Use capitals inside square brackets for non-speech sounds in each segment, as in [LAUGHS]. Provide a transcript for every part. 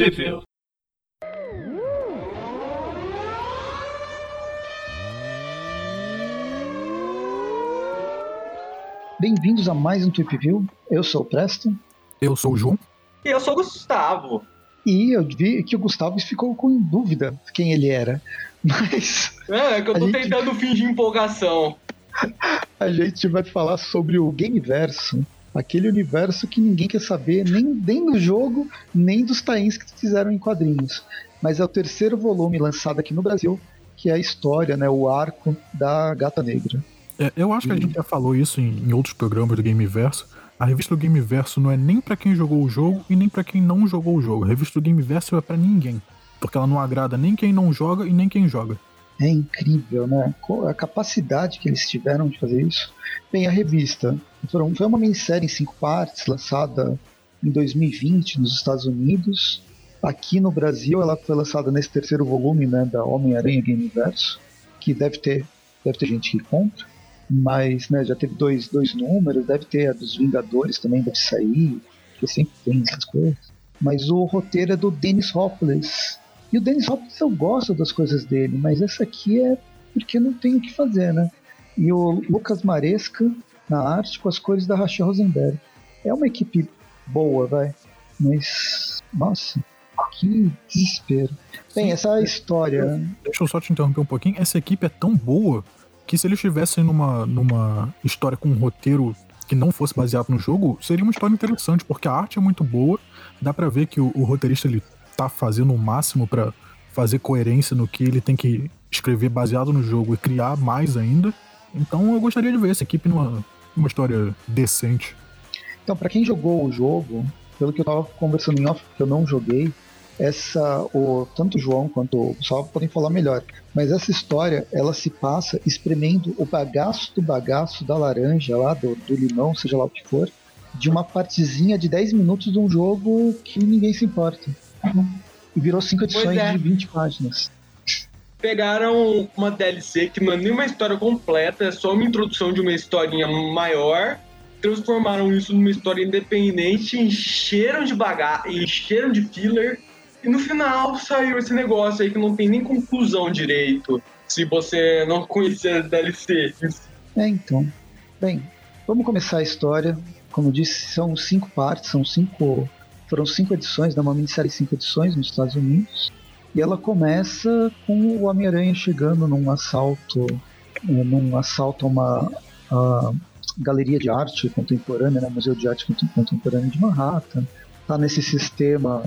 Tweepville. Bem-vindos a mais um Tweep View. Eu sou o Preston. Eu sou o João. E eu sou o Gustavo. E eu vi que o Gustavo ficou com dúvida quem ele era. [LAUGHS] Mas. É, é que eu tô gente... tentando fingir empolgação. [LAUGHS] A gente vai falar sobre o Gameverso. Aquele universo que ninguém quer saber, nem, nem do jogo, nem dos tains que fizeram em quadrinhos. Mas é o terceiro volume lançado aqui no Brasil, que é a história, né, o arco da Gata Negra. É, eu acho que a gente já falou isso em, em outros programas do Gameverso. A revista do Gameverso não é nem para quem jogou o jogo e nem para quem não jogou o jogo. A revista do Gameverso é para ninguém, porque ela não agrada nem quem não joga e nem quem joga. É incrível, né? A capacidade que eles tiveram de fazer isso. Bem, a revista foi uma minissérie em cinco partes, lançada em 2020 nos Estados Unidos. Aqui no Brasil, ela foi lançada nesse terceiro volume né, da Homem-Aranha Gameverso, que deve ter, deve ter gente que compra, mas né, já teve dois, dois números, deve ter a dos Vingadores também, deve sair, que sempre tem essas coisas. Mas o roteiro é do Dennis Hopeless, e o Dennis Hopkins eu gosto das coisas dele, mas essa aqui é porque não tem o que fazer, né? E o Lucas Maresca na arte com as cores da Rachel Rosenberg. É uma equipe boa, vai. Mas, nossa, que desespero. Bem, essa história. Deixa eu só te interromper um pouquinho. Essa equipe é tão boa que se eles estivessem numa, numa história com um roteiro que não fosse baseado no jogo, seria uma história interessante, porque a arte é muito boa. Dá para ver que o, o roteirista ele tá fazendo o máximo para fazer coerência no que ele tem que escrever baseado no jogo e criar mais ainda. Então eu gostaria de ver essa equipe numa, numa história decente. Então, para quem jogou o jogo, pelo que eu tava conversando em off, que eu não joguei, essa, o, tanto o João quanto o Gustavo podem falar melhor, mas essa história, ela se passa espremendo o bagaço do bagaço da laranja lá, do, do limão, seja lá o que for, de uma partezinha de 10 minutos de um jogo que ninguém se importa. E virou cinco edições é. de 20 páginas. Pegaram uma DLC que não é nem uma história completa, é só uma introdução de uma historinha maior, transformaram isso numa história independente, encheram de bagagem, encheram de filler, e no final saiu esse negócio aí que não tem nem conclusão direito, se você não conhecer a DLC. É, então. Bem, vamos começar a história. Como eu disse, são cinco partes, são cinco foram cinco edições, né, uma minissérie de cinco edições nos Estados Unidos. E ela começa com o Homem-Aranha chegando num assalto, é, num assalto a uma a galeria de arte contemporânea, né, Museu de Arte Contemporânea de Manhattan. Tá nesse sistema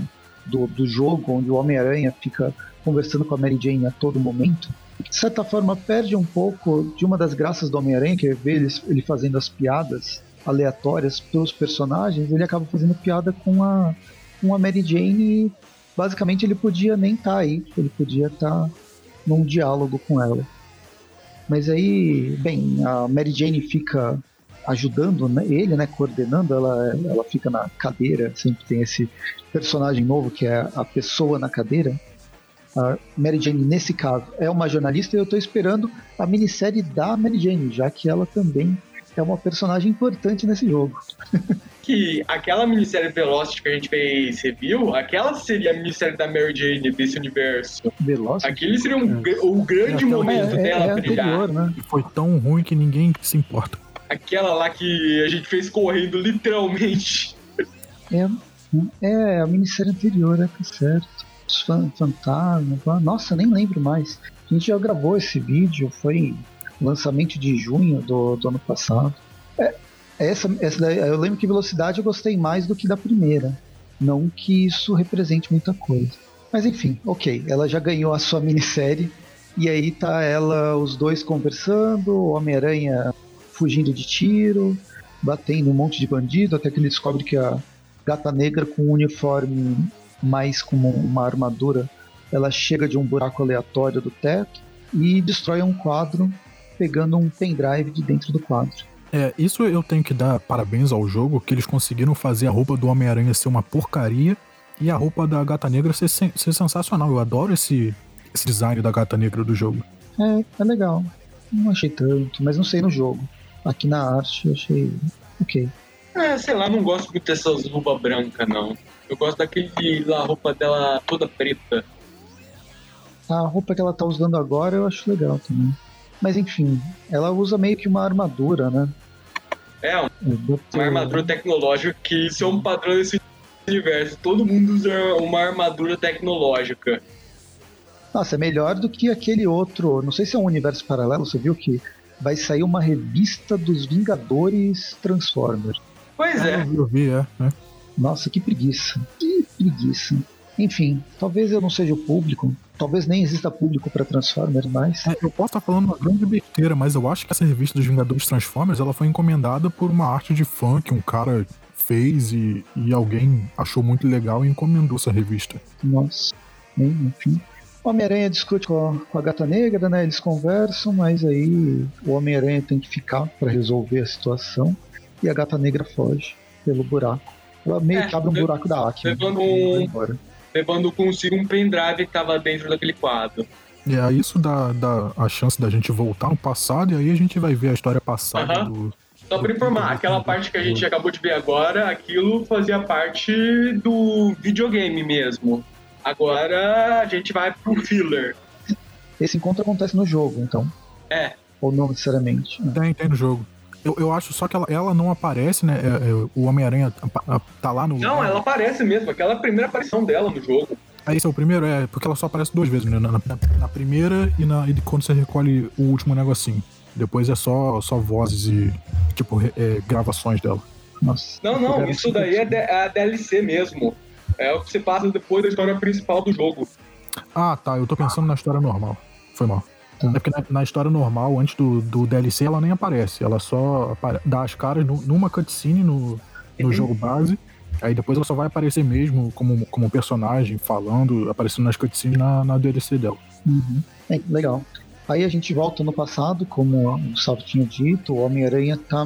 do, do jogo onde o Homem-Aranha fica conversando com a Mary Jane a todo momento. De certa forma, perde um pouco de uma das graças do Homem-Aranha, que é ver ele, ele fazendo as piadas aleatórias pelos personagens, ele acaba fazendo piada com a, com a Mary Jane e basicamente ele podia nem estar tá aí, ele podia estar tá num diálogo com ela. Mas aí, bem, a Mary Jane fica ajudando né, ele, né, coordenando, ela, ela fica na cadeira, sempre tem esse personagem novo que é a pessoa na cadeira. A Mary Jane, nesse caso, é uma jornalista e eu estou esperando a minissérie da Mary Jane, já que ela também é uma personagem importante nesse jogo. [LAUGHS] que aquela minissérie Velocity que a gente fez review, aquela seria a minissérie da Mary Jane desse universo. Velocity? Aquele seria um, é. o grande é, momento é, dela é, brilhar. Né? Foi tão ruim que ninguém se importa. Aquela lá que a gente fez correndo literalmente. É, é a minissérie anterior, é tá certo. Os fantasmas, nossa, nem lembro mais. A gente já gravou esse vídeo, foi lançamento de junho do, do ano passado. É, essa, essa daí, eu lembro que velocidade eu gostei mais do que da primeira. Não que isso represente muita coisa. Mas enfim, ok. Ela já ganhou a sua minissérie. E aí tá ela, os dois conversando, Homem-Aranha fugindo de tiro, batendo um monte de bandido, até que ele descobre que a gata negra com um uniforme mais como uma armadura, ela chega de um buraco aleatório do teto e destrói um quadro pegando um pendrive de dentro do quadro. É, isso eu tenho que dar parabéns ao jogo, que eles conseguiram fazer a roupa do Homem-Aranha ser uma porcaria e a roupa da Gata Negra ser, ser sensacional. Eu adoro esse, esse design da Gata Negra do jogo. É, é legal. Não achei tanto, mas não sei no jogo. Aqui na arte eu achei ok. É, sei lá, não gosto muito dessas roupas brancas, não. Eu gosto daquele lá, roupa dela toda preta. A roupa que ela tá usando agora eu acho legal também. Mas enfim, ela usa meio que uma armadura, né? É, uma armadura tecnológica, que isso é um padrão desse universo. Todo mundo usa uma armadura tecnológica. Nossa, é melhor do que aquele outro. Não sei se é um universo paralelo, você viu que vai sair uma revista dos Vingadores Transformers. Pois é. Ah, Eu vi, é. é. Nossa, que preguiça. Que preguiça. Enfim, talvez eu não seja o público. Talvez nem exista público para Transformers mais. É, eu posso estar falando uma grande besteira, mas eu acho que essa revista dos Vingadores Transformers ela foi encomendada por uma arte de fã que um cara fez e, e alguém achou muito legal e encomendou essa revista. Nossa, enfim. O Homem-Aranha discute com a, com a Gata Negra, né? Eles conversam, mas aí o Homem-Aranha tem que ficar para resolver a situação e a Gata Negra foge pelo buraco. Ela meio É, que abre um buraco da Acme. levando um-. Levando consigo um pendrive que tava dentro daquele quadro. E aí isso dá, dá a chance da gente voltar no passado e aí a gente vai ver a história passada Aham. do. Só pra informar, aquela parte que a gente acabou de ver agora, aquilo fazia parte do videogame mesmo. Agora a gente vai pro filler. Esse encontro acontece no jogo, então. É. Ou não necessariamente. né? Tem, tem no jogo. Eu, eu acho só que ela, ela não aparece, né? É, é, o Homem-Aranha tá- tá lá no. Não, ela aparece mesmo, aquela primeira aparição dela no jogo. Aí esse é o primeiro, é, porque ela só aparece duas vezes, né? Na, na- na primeira e, na, e quando você recolhe o último negocinho. Depois é só, só vozes e, tipo, re- é, gravações dela. Nossa. Não, não, isso daí é, de- é a DLC mesmo. É o que se passa depois da história principal do jogo. Ah, tá. Eu tô pensando na história normal. Foi mal. Tá. É porque na, na história normal, antes do, do DLC, ela nem aparece. Ela só apare- dá as caras nu- numa cutscene no, no Uhum. jogo base. Aí depois ela só vai aparecer mesmo como, como personagem, falando, aparecendo nas cutscenes na, na DLC dela. Uhum. É, legal. Aí a gente volta no passado, como o Gustavo tinha dito, o Homem-Aranha tá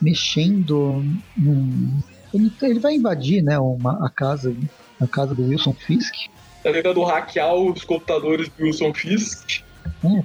mexendo num. Ele, tá- ele vai invadir, né, uma, a casa, a casa do Wilson Fisk. Tá tentando hackear os computadores do Wilson Fisk.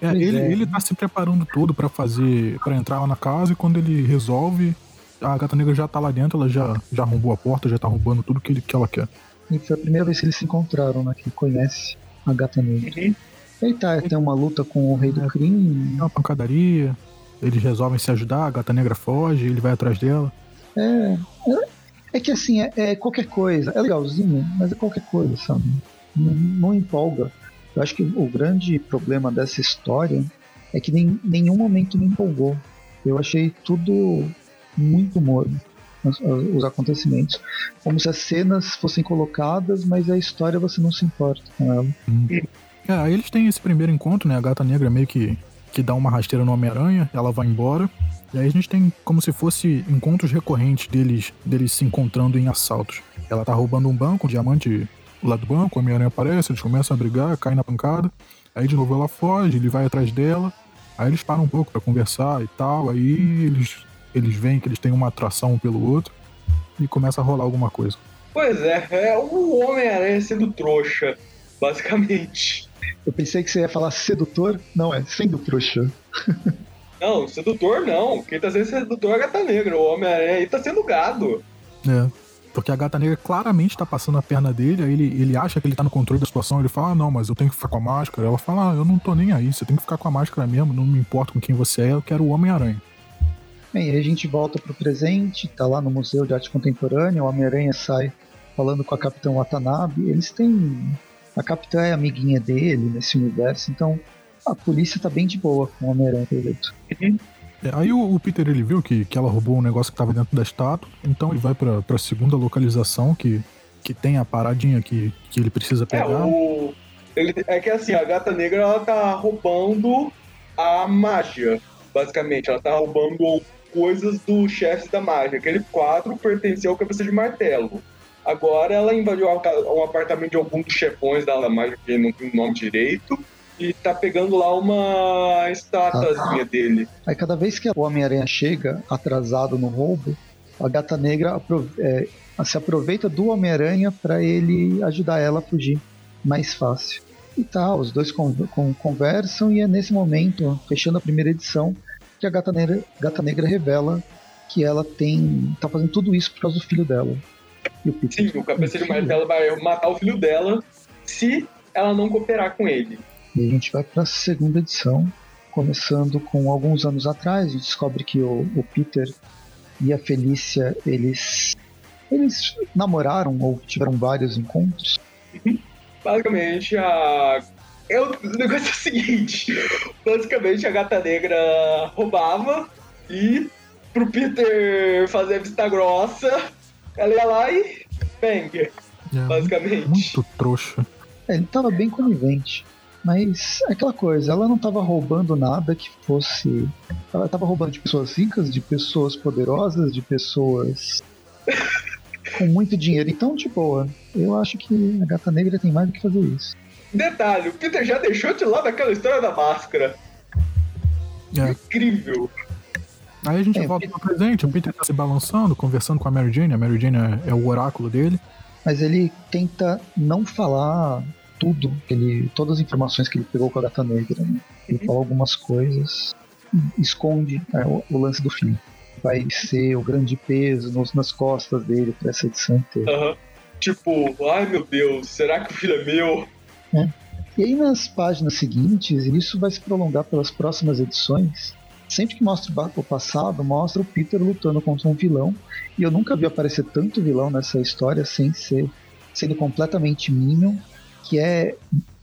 É, É, ele, é. ele tá se preparando todo pra fazer. para entrar lá na casa e quando ele resolve, a gata negra já tá lá dentro, ela já, já arrombou a porta, já tá roubando tudo que, ele, que ela quer. E foi a primeira vez que eles se encontraram, né, que ele conhece a Gata Negra. Uhum. E tá, tem uma luta com o Rei do Crime. É uma pancadaria, eles resolvem se ajudar, a gata negra foge, ele vai atrás dela. É, é, é que assim, é, é qualquer coisa. É legalzinho, mas é qualquer coisa, sabe? Não, não empolga. Eu acho que o grande problema dessa história é que em nenhum momento me empolgou. Eu achei tudo muito morno, os, os acontecimentos. Como se as cenas fossem colocadas, mas a história você não se importa com ela. É, aí eles têm esse primeiro encontro, né? A gata negra meio que, que dá uma rasteira no Homem-Aranha, ela vai embora. E aí a gente tem como se fosse encontros recorrentes deles, deles se encontrando em assaltos. Ela tá roubando um banco, um diamante lá do banco, o Homem-Aranha aparece, eles começam a brigar, caem na pancada. Aí de novo ela foge, ele vai atrás dela. Aí eles param um pouco pra conversar e tal. Aí eles, eles veem que eles têm uma atração um pelo outro. E começa a rolar alguma coisa. Pois é, é o Homem-Aranha sendo trouxa, basicamente. Eu pensei que você ia falar sedutor, não é, sendo trouxa. [LAUGHS] Não, sedutor não. Quem tá sendo sedutor é a gata negra. O Homem-Aranha aí tá sendo gado. É. Porque a gata negra claramente tá passando a perna dele, aí ele, ele acha que ele tá no controle da situação, ele fala, ah, não, mas eu tenho que ficar com a máscara. Ela fala, ah, eu não tô nem aí, você tem que ficar com a máscara mesmo, não me importa com quem você é, eu quero o Homem-Aranha. Bem, aí a gente volta pro presente, tá lá no Museu de Arte Contemporânea, o Homem-Aranha sai falando com a Capitã Watanabe. Eles têm. A Capitã é amiguinha dele nesse universo, então a polícia tá bem de boa com o Homem-Aranha, pelo jeito. É, aí o, o Peter ele viu que, que ela roubou um negócio que tava dentro da estátua, então ele vai pra, pra segunda localização que, que tem a paradinha que, que ele precisa É, pegar. o. Ele, é que assim, a gata negra ela tá roubando a mágia, basicamente. Ela tá roubando coisas do chefe da mágia. Aquele quadro pertencia ao cabeça de martelo. Agora ela invadiu a um apartamento de algum dos chefões da mágia, que não tem o nome direito, e tá pegando lá uma estátuazinha dele. Aí cada vez que o Homem-Aranha chega atrasado no roubo, a Gata Negra apro- é, se aproveita do Homem-Aranha para ele ajudar ela a fugir mais fácil. E tá, os dois con- con- conversam e é nesse momento, fechando a primeira edição, que a Gata Negra, Gata Negra revela que ela tem tá fazendo tudo isso por causa do filho dela. E o Peter Sim, o cabeça de martelo vai matar o filho dela se ela não cooperar com ele. E a gente vai para a segunda edição, começando com alguns anos atrás. A gente descobre que o, o Peter e a Felícia eles eles namoraram ou tiveram vários encontros. Basicamente, a. Eu, o negócio é o seguinte: basicamente, a gata negra roubava e pro Peter fazer vista grossa, ela ia lá e. Bang. É, Basicamente. Muito trouxa. É, ele tava bem conivente. Mas é aquela coisa, ela não tava roubando nada que fosse. Ela tava roubando de pessoas ricas, de pessoas poderosas, de pessoas [LAUGHS] com muito dinheiro. Então, de boa, eu acho que a gata negra tem mais do que fazer isso. Detalhe: o Peter já deixou de lado aquela história da máscara. É. Incrível. Aí a gente É, volta pro presente, o Peter tá se balançando, conversando com a Mary Jane, a Mary Jane é, é o oráculo dele. Mas ele tenta não falar tudo, ele, todas as informações que ele pegou com a gata negra. né? Ele fala algumas coisas, esconde é, o, o lance do filho. Vai ser o grande peso nos- nas costas dele para essa edição inteira. Aham. Tipo, ai meu Deus, será que o filho é meu? E aí nas páginas seguintes, e isso vai se prolongar pelas próximas edições. Sempre que mostra o passado, mostra o Peter lutando contra um vilão. E eu nunca vi aparecer tanto vilão nessa história sem ser sendo completamente Minion, que é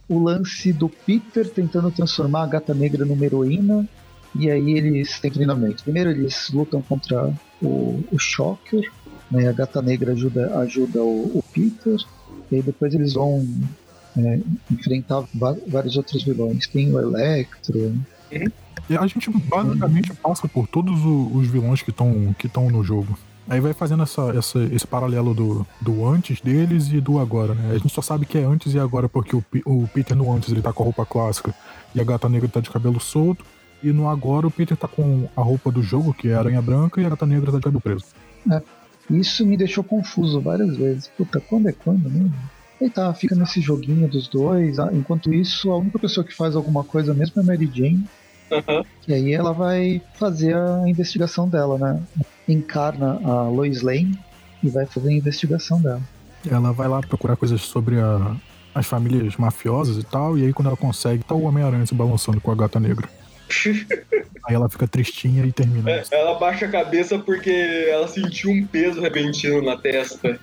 o lance do Peter tentando transformar a gata negra numa heroína. E aí eles têm treinamento. Primeiro eles lutam contra o, o Shocker, né? a gata negra ajuda, ajuda o, o Peter. E depois eles vão é, enfrentar vários outros vilões. Tem o Electro. E a gente basicamente passa por todos os vilões que estão que no jogo. Aí vai fazendo essa, essa- esse paralelo do, do antes deles e do agora, né? A gente só sabe que é antes e agora porque o, o Peter no antes ele tá com a roupa clássica e a gata negra tá de cabelo solto. E no agora o Peter tá com a roupa do jogo, que é a aranha branca, e a gata negra tá de cabelo preso. Isso me deixou confuso várias vezes. Puta, quando é quando mesmo? E tá, fica nesse joguinho dos dois. ah, Enquanto isso, a única pessoa que faz alguma coisa mesmo é a Mary Jane. Aham. E aí ela vai fazer a investigação dela, né? Encarna a Lois Lane e vai fazer a investigação dela. Ela vai lá procurar coisas sobre a- as famílias mafiosas e tal, e aí quando ela consegue, tá o Homem-Aranha se balançando com a gata negra. [LAUGHS] Aí ela fica tristinha e termina. É, ela baixa a cabeça porque ela sentiu um peso repentino na testa.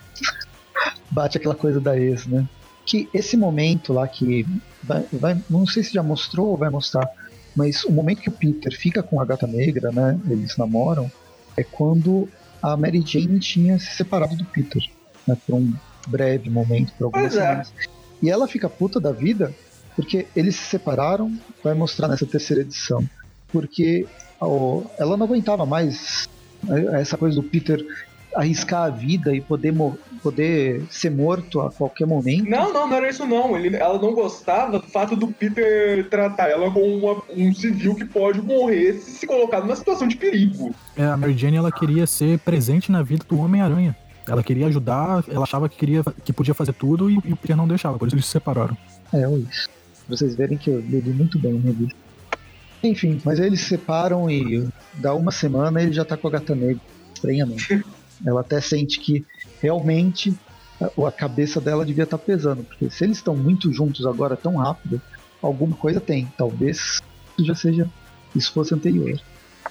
Bate aquela coisa da ex, né? Que esse momento lá que vai, vai- não sei se já mostrou ou vai mostrar, mas o momento que o Peter fica com a gata negra, né? Eles namoram, é quando a Mary Jane tinha se separado do Peter, né? Por um breve momento, por algumas é. semanas. E ela fica puta da vida porque eles se separaram, vai mostrar nessa terceira edição. Porque ela não aguentava mais né, essa coisa do Peter arriscar a vida e poder, poder ser morto a qualquer momento. Não, não, não era isso não. Ele, ela não gostava do fato do Peter tratar ela como uma- um civil que pode morrer se se colocar numa situação de perigo. É, a Mary Jane ela queria ser presente na vida do Homem-Aranha. Ela queria ajudar, ela achava que queria que podia fazer tudo e, e o Peter não deixava, por isso eles se separaram. É, ou isso. Vocês verem que eu li muito bem na revista. Enfim, mas aí eles se separam e dá uma semana ele já tá com a gata negra. Estranhamente. [LAUGHS] Ela até sente que realmente a, cabeça dela devia estar pesando. Porque se eles estão muito juntos agora tão rápido, alguma coisa tem. Talvez isso já seja. Isso fosse anterior.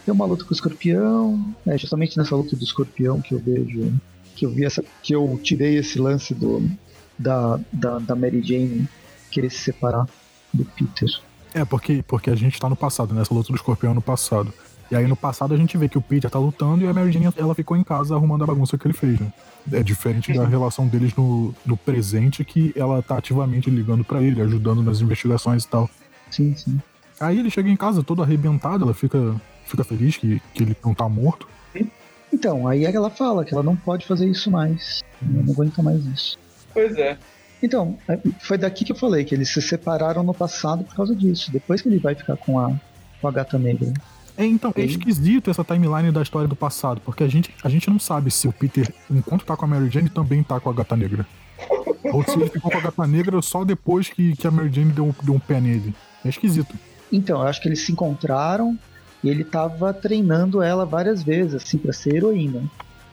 Tem uma luta com o escorpião. É justamente nessa luta do escorpião que eu vejo. Que eu vi essa. Que eu tirei esse lance do. Da, da, da Mary Jane querer se separar do Peter. É, porque, porque a gente tá no passado, nessa luta do escorpião no passado. E aí no passado a gente vê que o Peter tá lutando e a Mary Jane ela ficou em casa arrumando a bagunça que ele fez, né? É diferente da relação deles no, no presente, que ela tá ativamente ligando pra ele, ajudando nas investigações e tal. Sim, sim. Aí ele chega em casa todo arrebentado, ela fica, fica feliz que, que ele não tá morto. Então, aí ela fala que ela não pode fazer isso mais. Ela não aguenta mais isso. Pois é. Então, é, foi daqui que eu falei que eles se separaram no passado por causa disso. Depois que ele vai ficar com a, com a gata negra. É, então, é esquisito essa timeline da história do passado, porque a gente, a gente não sabe se o Peter, enquanto tá com a Mary Jane, também tá com a gata negra. Ou se ele ficou com a gata negra só depois que, que a Mary Jane deu, deu um pé nele. É esquisito. Então, eu acho que eles se encontraram e ele tava treinando ela várias vezes, assim, pra ser heroína.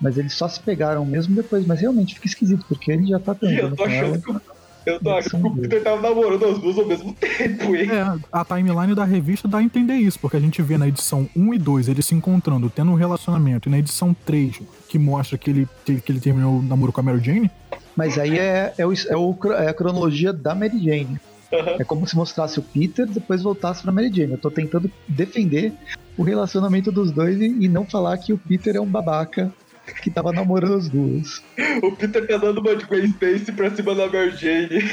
Mas eles só se pegaram mesmo depois, mas realmente fica esquisito, porque ele já tá [LAUGHS] Eu transando tô com ela. achando que, eu tô achando que o. Peter tava namorando as duas ao mesmo tempo, hein? É, a timeline da revista dá a entender isso, porque a gente vê na edição 1 e 2 eles se encontrando, tendo um relacionamento, e na edição 3, que mostra que ele, que ele terminou o namoro com a Mary Jane, Mas aí é, é, o, é, o é a cronologia da Mary Jane. Aham. É como se mostrasse o Peter, depois voltasse pra Mary Jane. Eu tô tentando defender o relacionamento dos dois e, e não falar que o Peter é um babaca [LAUGHS] que tava namorando as duas. O Peter tá dando uma de Gwen Stacy pra cima da Mary Jane.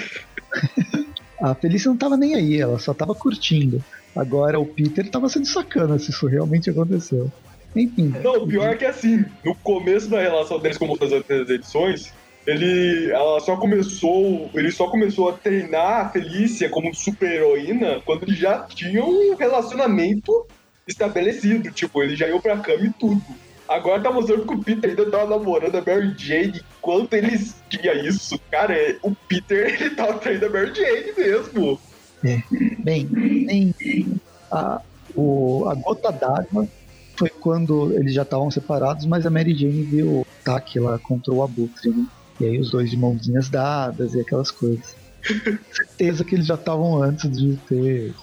A Felícia não tava nem aí, ela só tava curtindo. Agora o Peter tava sendo sacana se isso realmente aconteceu. Enfim. Não, o pior é que assim, no começo da relação deles como das outras edições, ele ela só começou, ele só começou a treinar a Felícia como super heroína quando eles já tinham um relacionamento estabelecido, tipo, eles já iam pra cama e tudo. Agora tá mostrando que o Peter ainda tava namorando a Mary Jane enquanto eles tinham isso. Cara, é- o Peter [LAUGHS] ele tava traindo a Mary Jane mesmo. Bem, bem a, o, a gota d'água foi quando eles já estavam separados, mas a Mary Jane viu o ataque lá contra o Abutre, né? E aí os dois de mãozinhas dadas e aquelas coisas. [LAUGHS] Certeza que eles já estavam antes de ter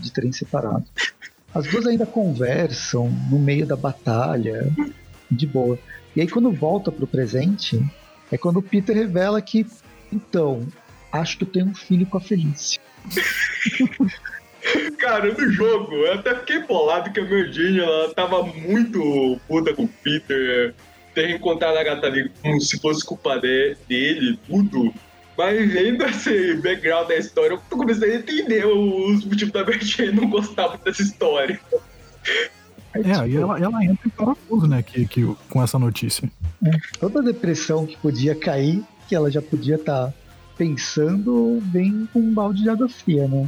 de terem separado. As duas ainda conversam no meio da batalha, de boa. E aí quando volta pro presente, é quando o Peter revela que, então, acho que eu tenho um filho com a Felícia. [LAUGHS] Cara, no jogo, eu até fiquei bolado que a Jane, ela tava muito puta com o Peter, ter encontrado a gata negra como se fosse culpa de- dele, tudo. Mas vendo esse background da história, eu comecei a entender os motivos da Jane não gostar muito dessa história. é, e ela, ela entra em parafuso, né, que, que, com essa notícia. toda a depressão que podia cair, que ela já podia estar pensando, vem com um balde de água fria, né?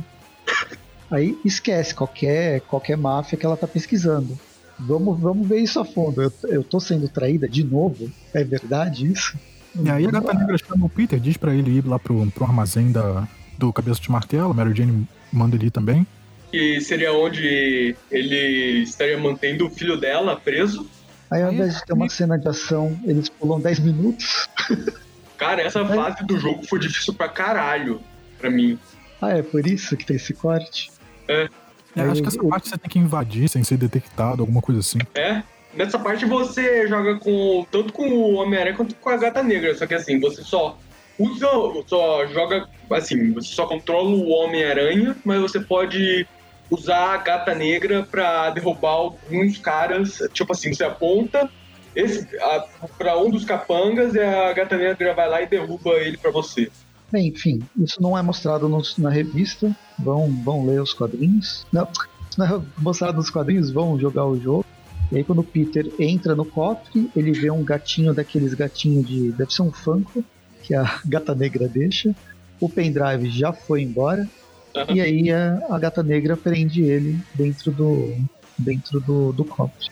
Aí esquece qualquer, qualquer máfia que ela tá pesquisando. Vamos, vamos ver isso a fundo. Eu, eu tô sendo traída de novo? É verdade isso? E aí a gata negra chama o Peter, diz pra ele ir lá pro, pro armazém da, do Cabeça de Martelo, a Mary Jane manda ele ir também. Que seria onde ele estaria mantendo o filho dela preso. Aí ao invés de ter uma cena de ação, eles pulam 10 minutos. Cara, essa fase do jogo foi difícil pra caralho pra mim. Ah, é por isso que tem esse corte? É, Aí acho que essa parte você tem que invadir sem ser detectado, alguma coisa assim. É. Nessa parte você joga com tanto com o Homem-Aranha quanto com a Gata Negra, só que assim, você só usa, só joga assim, você só controla o Homem-Aranha, mas você pode usar a Gata Negra pra derrubar alguns caras, tipo assim, você aponta esse a, pra um dos capangas e a Gata Negra vai lá e derruba ele pra você. Bem, enfim, isso não é mostrado no- na revista. Vão, vão ler os quadrinhos. Não, [LAUGHS] não é mostrado nos quadrinhos, vão jogar o jogo. E aí quando o Peter entra no cofre, ele vê um gatinho daqueles gatinhos de. deve ser um Funko, que a [LAUGHS] gata negra deixa. O pendrive já foi embora. Aham. E aí a, a gata negra prende ele dentro do. dentro do, do cofre.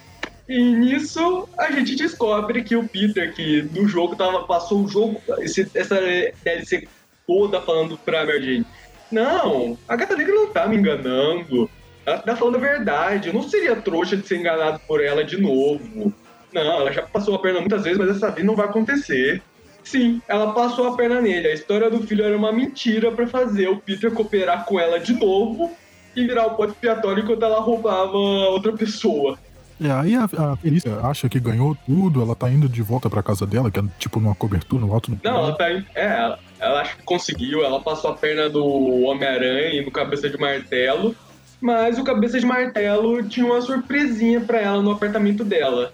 E nisso a gente descobre que o Peter, que no jogo tava, passou o jogo, esse- essa DLC toda falando pra Mary Jane, não, a gata negra não tá me enganando. Ela tá falando a verdade. Eu não seria trouxa de ser enganado por ela de novo. Não, ela já passou a perna muitas vezes, mas dessa vez não vai acontecer. Sim, ela passou a perna nele. A história do filho era uma mentira pra fazer o Peter cooperar com ela de novo e virar o pote expiatório enquanto ela roubava outra pessoa. É, aí a, a Felícia acha que ganhou tudo, ela tá indo de volta pra casa dela, que é tipo numa cobertura no alto do Não, ela tá. É, ela, ela acha que conseguiu, ela passou a perna do Homem-Aranha e no cabeça de martelo. Mas o cabeça de martelo tinha uma surpresinha pra ela no apartamento dela.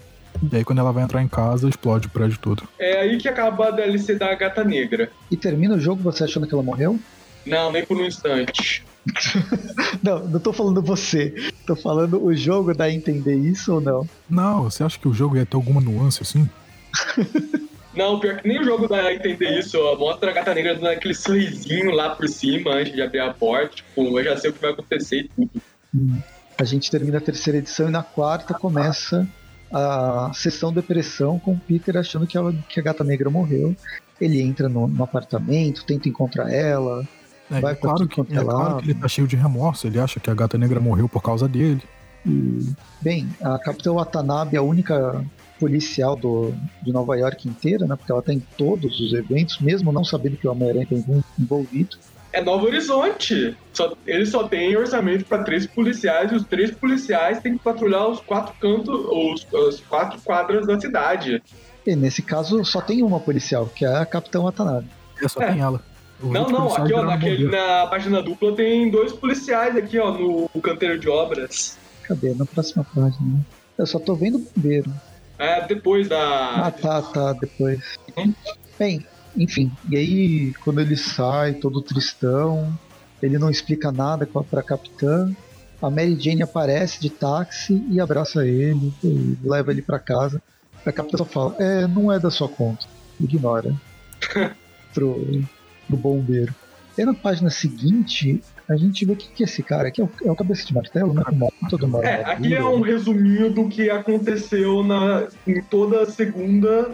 E aí quando ela vai entrar em casa, explode o prédio todo. É aí que acaba a DLC da Gata Negra. E termina o jogo você achando que ela morreu? Não, nem por um instante. [LAUGHS] Não, não tô falando você. Tô falando o jogo dá a entender isso ou não? Não, você acha que o jogo ia ter alguma nuance assim? [LAUGHS] Não, pior que nem o jogo dá a entender isso. ó. Mostra a Gata Negra dando aquele sorrisinho lá por cima antes de abrir a porta. Tipo, eu já sei o que vai acontecer e tudo. A gente termina a terceira edição e na quarta começa a sessão depressão com o Peter achando que, ela, que a gata negra morreu. Ele entra no, no apartamento, tenta encontrar ela. É, Vai é claro, tudo que, é é claro que ele tá cheio de remorso, ele acha que a gata negra morreu por causa dele. E, bem, a Capitã Watanabe, a única policial do, de Nova York inteira, né? Porque ela tá em todos os eventos, mesmo não sabendo que o Homem-Aranha tá envolvido. É Novo Horizonte. Só, ele só tem orçamento para três policiais e os três policiais têm que patrulhar os quatro cantos, os, os quatro quadras da cidade. E nesse caso só tem uma policial, que é a Capitã Watanabe. É, só é. tem ela. O não, não, aqui ó, naquele, na página dupla tem dois policiais aqui, ó, no canteiro de obras. Cadê? Na próxima página. Eu só tô vendo o bombeiro. É, depois da. Ah, tá, tá, depois. Uhum. Bem, enfim, e aí quando ele sai todo tristão, ele não explica nada pra capitã. A Mary Jane aparece de táxi e abraça ele e leva ele para casa. A capitã só fala: É, não é da sua conta. Ignora. [LAUGHS] pro, pro bombeiro. E na página seguinte, a gente vê o que, que é esse cara aqui é o, é o cabeça de martelo, né? Todo é, aqui é um resuminho do que aconteceu na, em toda a segunda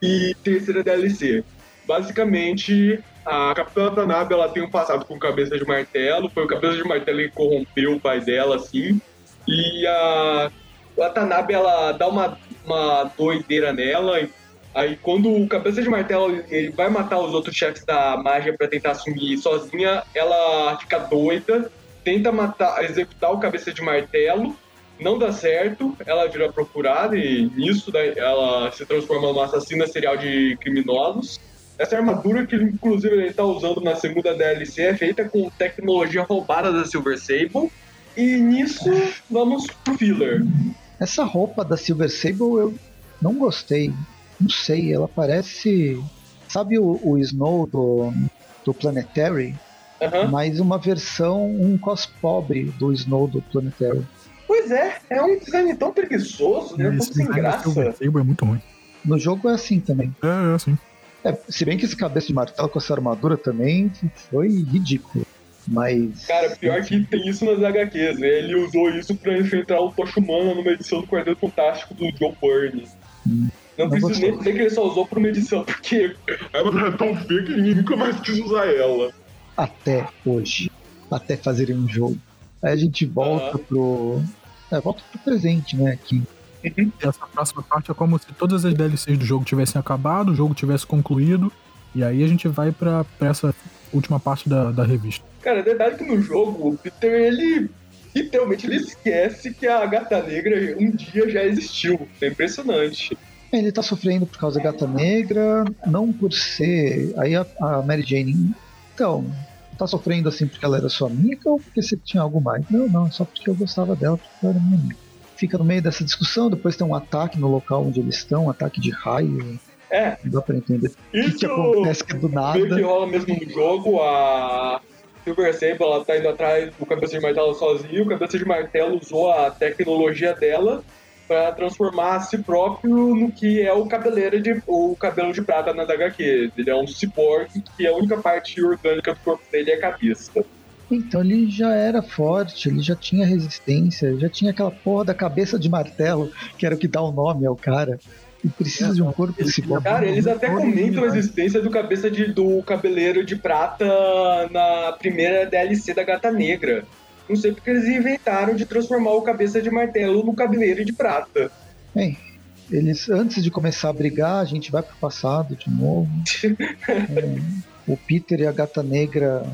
e terceira DLC. Basicamente, a Capitã Watanabe ela tem um passado com cabeça de martelo, foi o cabeça de martelo que corrompeu o pai dela, assim. E a Watanabe ela dá uma, uma doideira nela, Aí quando o cabeça de martelo ele vai matar os outros chefes da magia para tentar assumir sozinha, ela fica doida, tenta matar, executar o cabeça de martelo, não dá certo, ela vira procurada e nisso ela se transforma numa assassina serial de criminosos. Essa armadura que inclusive ele está usando na segunda DLC é feita com tecnologia roubada da Silver Sable. E nisso vamos pro filler. Essa roupa da Silver Sable eu não gostei. Não sei, ela parece. Sabe o, o Snow do, do Planetary? Uhum. Mas uma versão, um cos pobre do Snow do Planetary. Pois é, é um design tão preguiçoso, né? Tão sem graça. É muito ruim. No jogo é assim também. É, é assim. É, se bem que esse cabeça de martelo com essa armadura também foi ridículo. Mas. Cara, pior que tem isso nas HQs, né? Ele usou isso pra enfrentar o Tocha Humana numa edição do Quarteto Fantástico do Joe Byrne. Hum. Não, não preciso nem dizer que ele só usou pra uma edição, porque ela é tão feia que ninguém nunca mais quis usar ela. Até hoje. Até fazerem um jogo. Aí a gente volta pro. É, volta pro presente, né? Aqui. Uhum. Essa próxima parte é como se todas as DLCs do jogo tivessem acabado, o jogo tivesse concluído, e aí a gente vai pra, pra essa última parte da, da revista. Cara, é verdade que no jogo o Peter, ele literalmente ele esquece que a gata negra um dia já existiu. É impressionante. Ele tá sofrendo por causa da gata negra, não por ser. Aí a, a Mary Jane. Então, tá sofrendo assim porque ela era sua amiga ou porque você tinha algo mais? Não, não, só porque eu gostava dela, porque ela era minha amiga. Fica no meio dessa discussão, depois tem um ataque no local onde eles estão, um ataque de raio. É. Não dá pra entender o que, acontece que é do nada. Meio que rola mesmo no jogo, a Silver Sable ela tá indo atrás do cabeça de martelo sozinho, o cabeça de martelo usou a tecnologia dela para transformar a si próprio no que é o cabeleiro de o cabelo de prata na HQ. Ele é um ciborgue que a única parte orgânica do corpo dele é a cabeça. Então ele já era forte, ele já tinha resistência, já tinha aquela porra da cabeça de martelo, que era o que dá o nome ao cara. E precisa de um corpo ciborgue. Cara, eles até comentam a existência do cabeça de, do cabeleiro de prata na primeira DLC da Gata Negra. Não sei porque eles inventaram de transformar o cabeça de martelo no cabeleiro de prata. Bem, eles antes de começar a brigar, a gente vai pro passado de novo. [LAUGHS] é, o Peter e a gata negra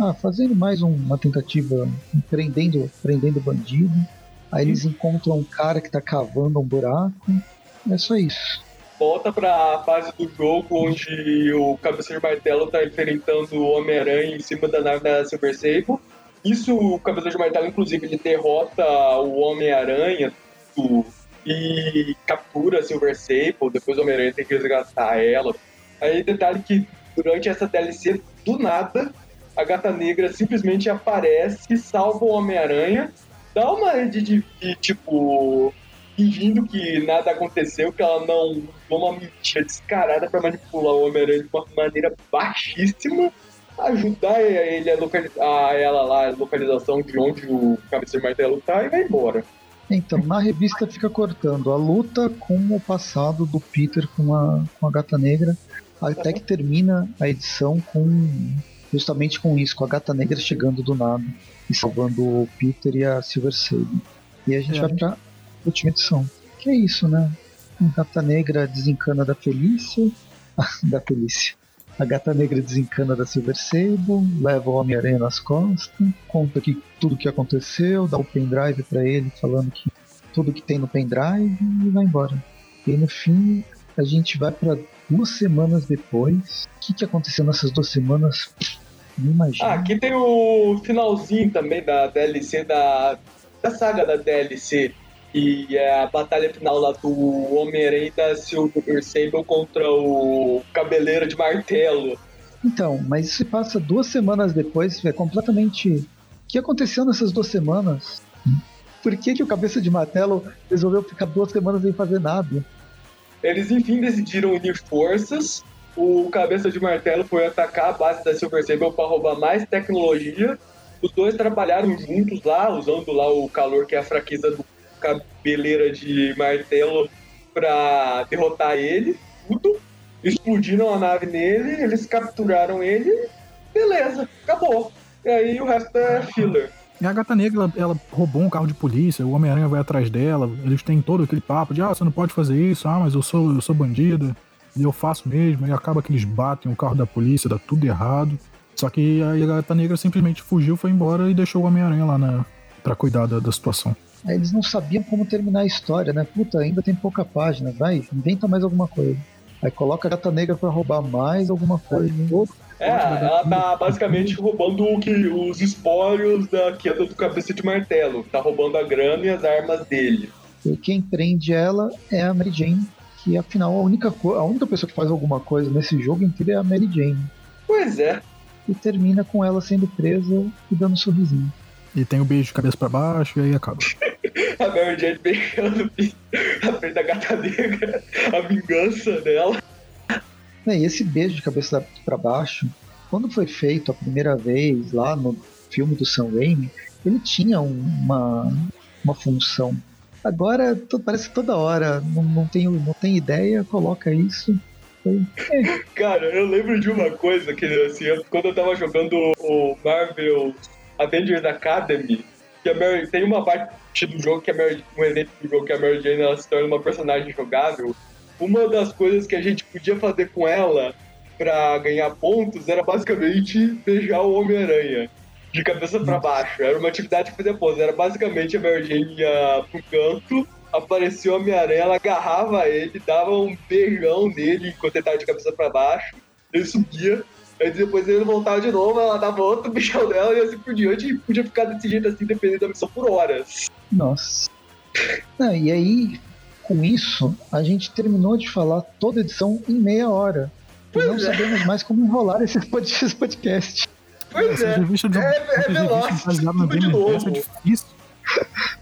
ah, fazendo mais uma tentativa, prendendo, prendendo bandido. Aí eles encontram um cara que tá cavando um buraco. É só isso. Volta pra fase do jogo onde o Cabeça de Martelo tá enfrentando o Homem-Aranha em cima da nave da Silver Sable. Isso, o Cabeça de Martelo, inclusive, ele derrota o Homem-Aranha e captura a Silver Sable, depois o Homem-Aranha tem que resgatar ela. Aí, detalhe que durante essa DLC, do nada, a Gata Negra simplesmente aparece, salva o Homem-Aranha, dá uma de, de, de, tipo, fingindo que nada aconteceu, que ela não uma mentira descarada para manipular o Homem-Aranha de uma maneira baixíssima ajudar ele a, localizar ela lá, a localização de onde o Cabeça de Martelo tá e vai embora. Então, na revista fica cortando a luta com o passado do Peter com a, com a Gata Negra, até que termina a edição com justamente com isso, com a Gata Negra chegando do nada e salvando o Peter e a Silver Sable. E a gente é. vai pra última edição. Que é isso, né? A Gata Negra desencana da Felícia. [LAUGHS] da Felícia. A Gata Negra desencana da Silver Sable, leva o Homem-Aranha nas costas, conta que tudo que aconteceu, dá o pendrive para ele, falando que tudo que tem no pendrive e vai embora. E no fim, a gente vai para duas semanas depois. O que, que aconteceu nessas duas semanas? Não imagino. Ah, aqui tem o finalzinho também da DLC, da, da saga da DLC. E é a batalha final lá do Homem-Aranha da Silver Sable contra o Cabeleiro de Martelo. Então, mas isso se passa duas semanas depois, é completamente. O que aconteceu nessas duas semanas? Por que, que o Cabeça de Martelo resolveu ficar duas semanas sem fazer nada? Eles enfim decidiram unir forças. O Cabeça de Martelo foi atacar a base da Silver Sable para roubar mais tecnologia. Os dois trabalharam juntos lá, usando lá o calor que é a fraqueza do cabeleira de martelo para derrotar ele, tudo. Explodiram a nave nele, eles capturaram ele, beleza, acabou. E aí o resto é filler. E a gata negra, ela, ela roubou um carro de polícia, o Homem-Aranha vai atrás dela, eles têm todo aquele papo de, ah, você não pode fazer isso, ah, mas eu sou, eu sou bandida, e eu faço mesmo, e acaba que eles batem o carro da polícia, dá tudo errado. Só que a gata negra simplesmente fugiu, foi embora e deixou o Homem-Aranha lá na, pra cuidar da, da situação. Aí eles não sabiam como terminar a história, né? Puta, ainda tem pouca página, vai, inventa mais alguma coisa. Aí coloca a gata negra pra roubar mais alguma coisa. É, ela tá basicamente roubando o que, os espólios da queda do cabeça de martelo. Tá roubando a grana e as armas dele. E quem prende ela é a Mary Jane, que afinal a única, a única pessoa que faz alguma coisa nesse jogo inteiro é a Mary Jane. Pois é. E termina com ela sendo presa e dando um sorrisinho. E tem o um beijo de cabeça para baixo e aí acaba. [LAUGHS] a Mary Jane beijando a frente da gata negra, a vingança dela. E esse beijo de cabeça para baixo, quando foi feito a primeira vez lá no filme do Sam Raimi, ele tinha uma, uma função. Agora parece toda hora, não, não, tenho, não tem ideia, coloca isso. É. Cara, eu lembro de uma coisa que assim, quando eu tava jogando o Marvel Avengers Academy, que a Mary, tem uma parte do jogo que a Mary, um evento do jogo que a Mary Jane ela se torna uma personagem jogável. Uma das coisas que a gente podia fazer com ela para ganhar pontos era basicamente beijar o Homem-Aranha de cabeça para baixo. Era uma atividade que fazia pose. Era basicamente a Mary Jane ia pro canto, apareceu o Homem-Aranha, ela agarrava ele, dava um beijão nele enquanto ele tava de cabeça para baixo. Ele subia, Aí depois ele voltava de novo, ela dava outro bichão dela e assim por diante, e podia ficar desse jeito assim, dependendo da missão por horas. Nossa. Não, e aí, com isso, a gente terminou de falar toda a edição em meia hora. Pois não é. sabemos mais como enrolar esse [LAUGHS] podcast. Pois é, do, é, é veloz, tudo de novo. É difícil.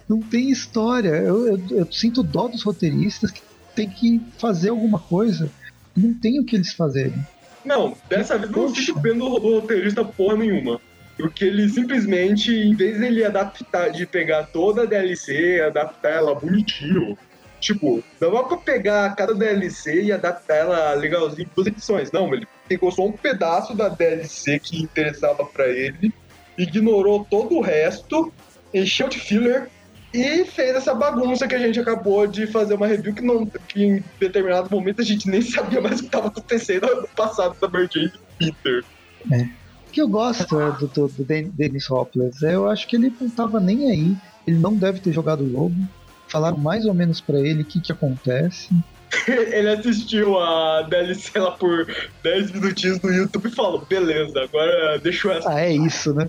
Não tem história. Eu, eu, eu sinto dó dos roteiristas que tem que fazer alguma coisa. Não tem o que eles fazerem. Não, dessa vez não fico vendo o roteirista porra nenhuma. Porque ele simplesmente, em vez de ele adaptar, de pegar toda a DLC, adaptar ela bonitinho, tipo, dava pra pegar cada DLC e adaptar ela legalzinho em duas edições. Não, ele pegou só um pedaço da DLC que interessava para ele, ignorou todo o resto, encheu de filler e fez essa bagunça que a gente acabou de fazer uma review que, não, que em determinado momento a gente nem [LAUGHS] sabia mais o que estava acontecendo [LAUGHS] no passado da Mary Jane Peter. É. O que eu gosto é, do, do, do Dennis Hopper é, eu acho que ele não estava nem aí, ele não deve ter jogado o jogo. Falaram mais ou menos para ele o que, que acontece. [LAUGHS] ele assistiu a DLC lá por 10 minutinhos no YouTube e falou: beleza, agora deixa essa. Ah, é isso, né?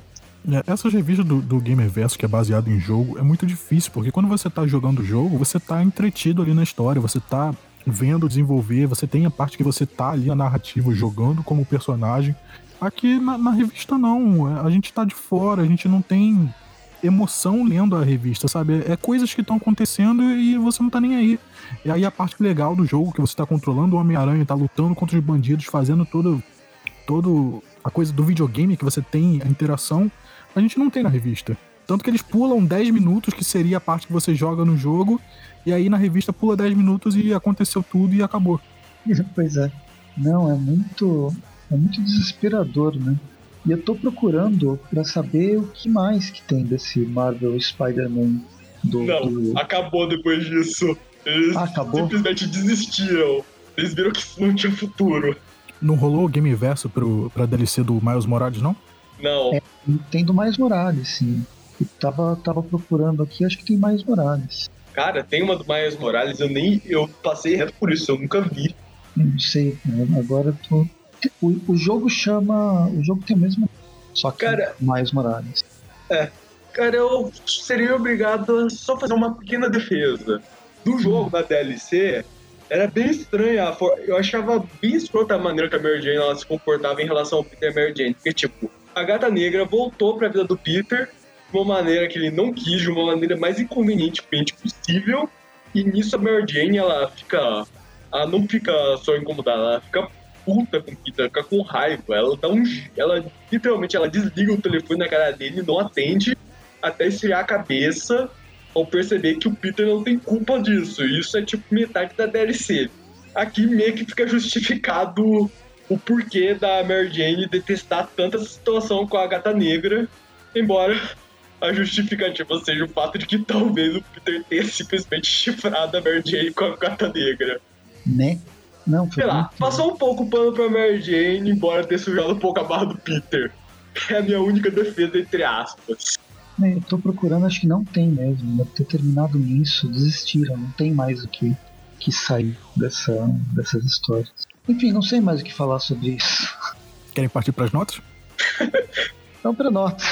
É, essas revistas do, do Gamerverse, que é baseado em jogo, é muito difícil, porque quando você tá jogando o jogo, você tá entretido ali na história, você tá vendo desenvolver, você tem a parte que você tá ali na narrativa, jogando como personagem. Aqui na, na revista não, é, a gente tá de fora, a gente não tem emoção lendo a revista, sabe? É coisas que estão acontecendo e você não tá nem aí. E aí a parte legal do jogo, que você tá controlando o Homem-Aranha, tá lutando contra os bandidos, fazendo todo, todo a coisa do videogame que você tem, a interação, a gente não tem na revista. Tanto que eles pulam 10 minutos, que seria a parte que você joga no jogo, e aí na revista pula 10 minutos e aconteceu tudo e acabou. [LAUGHS] pois é. Não, é muito. É muito desesperador, né? E eu tô procurando para saber o que mais que tem desse Marvel Spider-Man do. Não, do... acabou depois disso. Eles Ah, acabou? simplesmente desistiram. Eles viram que isso não tinha futuro. Não rolou o Game Verso pro, pra DLC do Miles Morales, não? Não. É. Tem do Mais Morales, sim. Eu tava, tava procurando aqui, acho que tem Mais Morales. Cara, tem uma do Miles Morales, eu nem. Eu passei reto por isso, eu nunca vi. Não sei, agora eu tô. O, o jogo chama. O jogo tem o mesmo. Só que Cara- Mais Morales. Cara, eu seria obrigado a só fazer uma pequena defesa. Do jogo da DLC, era bem estranha. Eu achava bem escrota a maneira que a Mary Jane ela se comportava em relação ao Peter e Mary Jane. Porque, tipo, a gata negra voltou pra vida do Peter de uma maneira que ele não quis, de uma maneira mais inconvenientemente possível. E nisso a Mary Jane, ela fica. Ela não fica só incomodada, ela fica puta com o Peter, fica com raiva. Ela dá um. Ela literalmente ela desliga o telefone na cara dele, não atende até esfriar a cabeça ao perceber que o Peter não tem culpa disso. Isso é tipo metade da DLC. Aqui meio que fica justificado o porquê da Mary Jane detestar tanta situação com a gata negra, embora a justificativa seja o fato de que talvez o Peter tenha simplesmente chifrado a Mary Jane com a gata negra. Né? Não, foi Sei lá, passou um pouco o pano pra Mary Jane, embora ter sujado um pouco a barra do Peter. É a minha única defesa, entre aspas. né, Eu tô procurando, acho que não tem mesmo. Deve ter terminado nisso, desistiram, não tem mais o que, que sair dessa, dessas histórias. Enfim, não sei mais o que falar sobre isso. Querem partir pras notas? [LAUGHS] Então, pra nota.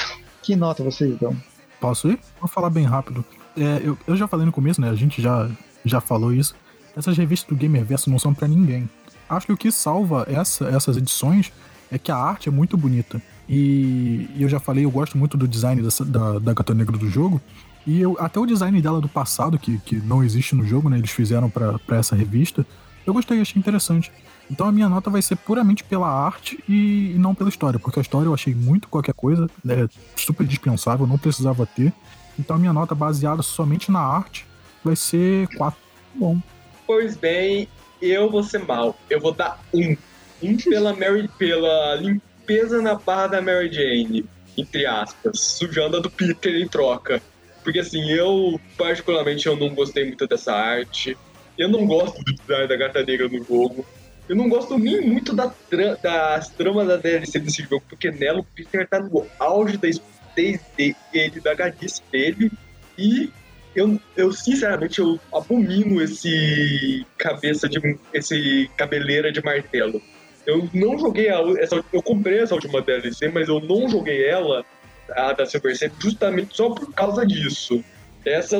Que nota vocês dão? Posso ir? Vou falar bem rápido. É, eu, eu já falei no começo, né? A gente já, já falou isso. Essas revistas do Gamerverso não são pra ninguém. Acho que o que salva essa- essas edições é que a arte é muito bonita. E, e eu já falei, eu gosto muito do design dessa- da, da Gata Negra do jogo. E eu, até o design dela do passado, que, que não existe no jogo, né? Eles fizeram pra essa revista. Eu gostei, achei interessante. Então a minha nota vai ser puramente pela arte e, não pela história, porque a história eu achei muito qualquer coisa, é super dispensável, não precisava ter. Então a minha nota baseada somente na arte vai ser 4. Bom, Pois bem, eu vou ser mal. Eu vou dar um. Um pela Mary, pela limpeza na barra da Mary Jane, entre aspas, sujando a do Peter em troca. Porque assim, eu particularmente eu não gostei muito dessa arte. Eu não gosto do design da gata negra no jogo. Eu não gosto nem muito da tra das tramas da DLC desse jogo, porque nela o Peter tá no auge da estupidez dele, da gadice dele. E eu, eu sinceramente eu abomino esse cabeça de esse cabeleira de martelo. Eu não joguei a, essa, eu comprei essa última DLC, mas eu não joguei ela a da Silver Sable justamente só por causa disso. Essa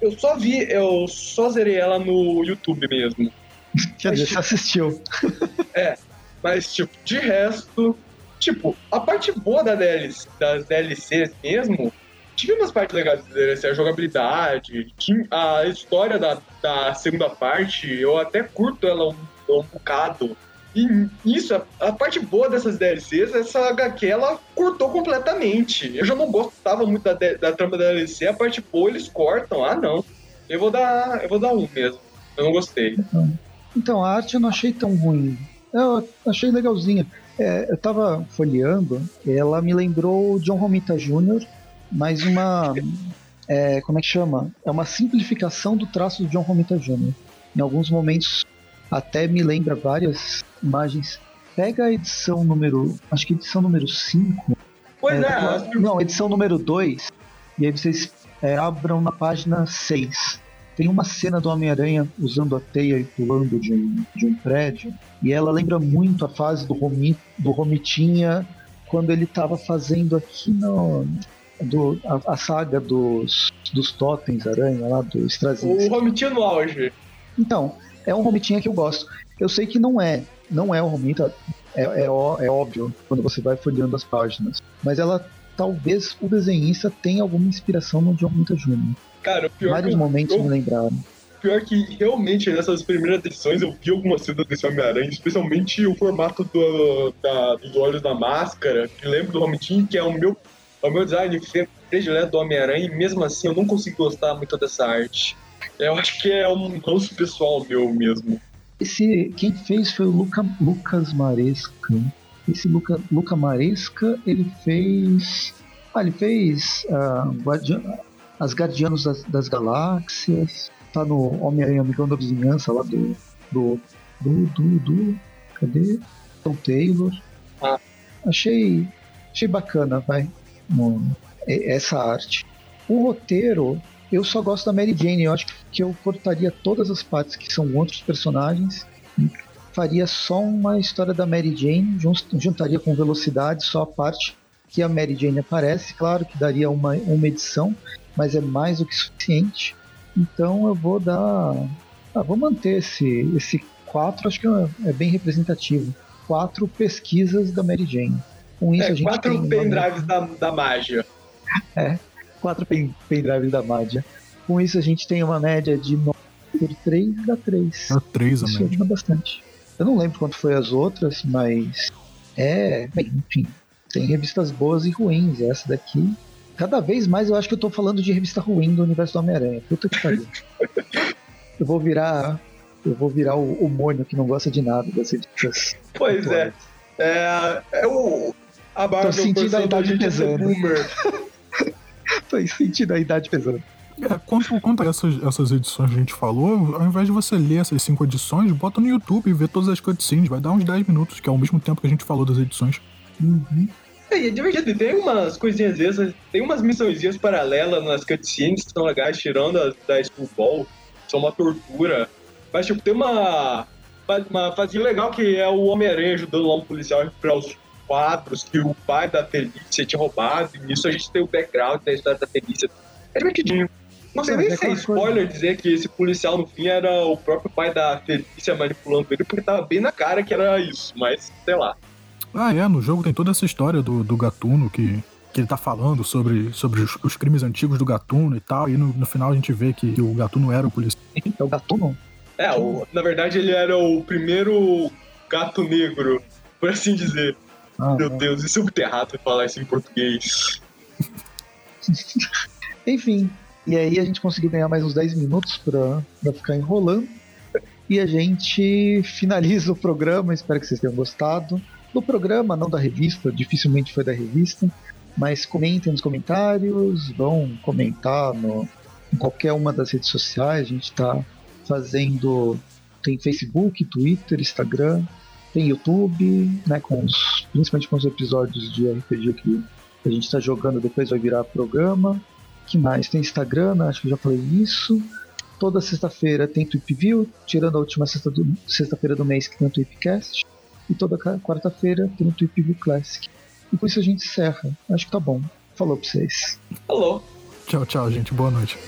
eu só vi, eu só zerei ela no YouTube mesmo. quer dizer, você assistiu. [LAUGHS] Mas, tipo, de resto, tipo, a parte boa da DLC, das DLCs mesmo, tive umas partes legais da DLC, a jogabilidade, a história da, da segunda parte, eu até curto ela um, um bocado. E isso, a, parte boa dessas DLCs, essa HQ, ela cortou completamente. Eu já não gostava muito da, da trama da DLC, a parte boa eles cortam. Ah, não. Eu vou dar, eu vou dar um mesmo. Eu não gostei. Então, a arte eu não achei tão ruim. Eu achei legalzinha. É, eu tava folheando, ela me lembrou John Romita Jr., mas uma. é, como é que chama? É uma simplificação do traço do John Romita Jr. Em alguns momentos, até me lembra várias imagens. Pega a edição número. Acho que edição número 5. Pois é, É, não, edição número 2. E aí vocês é, abram na página 6. Tem uma cena do Homem-Aranha usando a teia e pulando de um, de um prédio. E ela lembra muito a fase do, Romi, do Romitinha quando ele estava fazendo aqui no. Do, a, a saga dos, dos totens aranha lá, do Strazinski. o Romitinho no auge. Então, é um Romitinha que eu gosto. Eu sei que não é, não é o Romita, é, é, é óbvio quando você vai folheando as páginas. Mas ela, talvez o desenhista tenha alguma inspiração no John Romita Jr. Cara, o pior que Vários eu momentos eu- me lembraram. Pior que realmente nessas primeiras edições eu vi algumas cenas desse Homem-Aranha, especialmente o formato do, da- dos olhos da máscara, que lembra do Romitinho, que é o meu, é o meu design predileto do Homem-Aranha, e mesmo assim eu não consigo gostar muito dessa arte. Eu acho que é um ranço pessoal meu mesmo. Esse, quem fez foi o Luca, Lucas Maresca. Esse Luca, Luca Maresca, ele fez. Ah, ele fez ah, As Guardianos das, das Galáxias. tá no Homem-Aranha Amigão da Vizinhança lá do. do. do. do. do cadê? Tom Taylor. Ah. Achei. Achei bacana, vai. essa arte. O roteiro, eu só gosto da Mary Jane. Eu acho que eu cortaria todas as partes que são outros personagens. Faria só uma história da Mary Jane, jun- juntaria com velocidade só a parte que a Mary Jane aparece. Claro que daria uma, uma edição, mas é mais do que suficiente. Então eu vou dar. Ah, vou manter esse, esse 4, acho que é, é bem representativo. Quatro pesquisas da Mary Jane. Com isso É, a gente quatro pendrives da, da mágia. Quatro pen, pendrives da Madia. Com isso a gente tem uma média de 9 por 3 dá 3. É três a Isso média. ajuda bastante. Eu não lembro quanto foi as outras, mas é, bem, enfim, tem revistas boas e ruins. Essa daqui, cada vez mais eu acho que eu tô falando de revista ruim do universo do Homem-Aranha. Puta que pariu. eu vou virar, eu vou virar o, o Mônio que não gosta de nada das revistas. Pois é. atuais. É, é o. A Marvel sentindo a idade pesando. boomer. [LAUGHS] Tô sentindo a idade pesando. É, quanto, quanto a essas, essas edições que a gente falou, ao invés de você ler essas cinco edições, bota no YouTube e vê todas as cutscenes. Vai dar uns 10 minutos, que é o mesmo tempo que a gente falou das edições. Uhum. É, é divertido. Tem umas coisinhas dessas, tem umas missõezinhas paralelas nas cutscenes que são legais, tirando as da Skullball, são uma tortura. Mas, tipo, tem uma, uma fazinha legal que é o Homem-Aranha ajudando lá um policial a recuperar os quadros que o pai da Felícia tinha roubado. E nisso a gente tem o background da história da Felícia. É divertidinho. Não sei É, nem é se é spoiler dizer que esse policial no fim era o próprio pai da Felícia manipulando ele, porque tava bem na cara que era isso, mas sei lá. Ah, é, no jogo tem toda essa história do, do gatuno que, que ele tá falando sobre, sobre os, os crimes antigos do gatuno e tal, e no, no final a gente vê que, o gatuno era o policial. É o gatuno? É, o- na verdade ele era o primeiro gato negro, por assim dizer. Ah, Meu não. Deus, isso é muito errado falar isso em português. [LAUGHS] Enfim, e aí a gente conseguiu ganhar mais uns 10 minutos pra, pra ficar enrolando. E a gente finaliza o programa, espero que vocês tenham gostado. Do programa, não da revista, dificilmente foi da revista. Mas comentem nos comentários, vão comentar no, em qualquer uma das redes sociais. A gente tá fazendo. Tem Facebook, Twitter, Instagram, tem YouTube, né? Com os, principalmente com os episódios de RPG que a gente está jogando, depois vai virar programa que mais? Tem Instagram, né? acho que eu já falei isso. Toda sexta-feira tem Tweep View, tirando a última sexta do- sexta-feira do mês que tem o Tweepcast. E toda quarta-feira tem o Tweep View Classic. E com isso a gente encerra. Acho que tá bom. Falou pra vocês. Alô? Tchau, tchau, gente. Boa noite.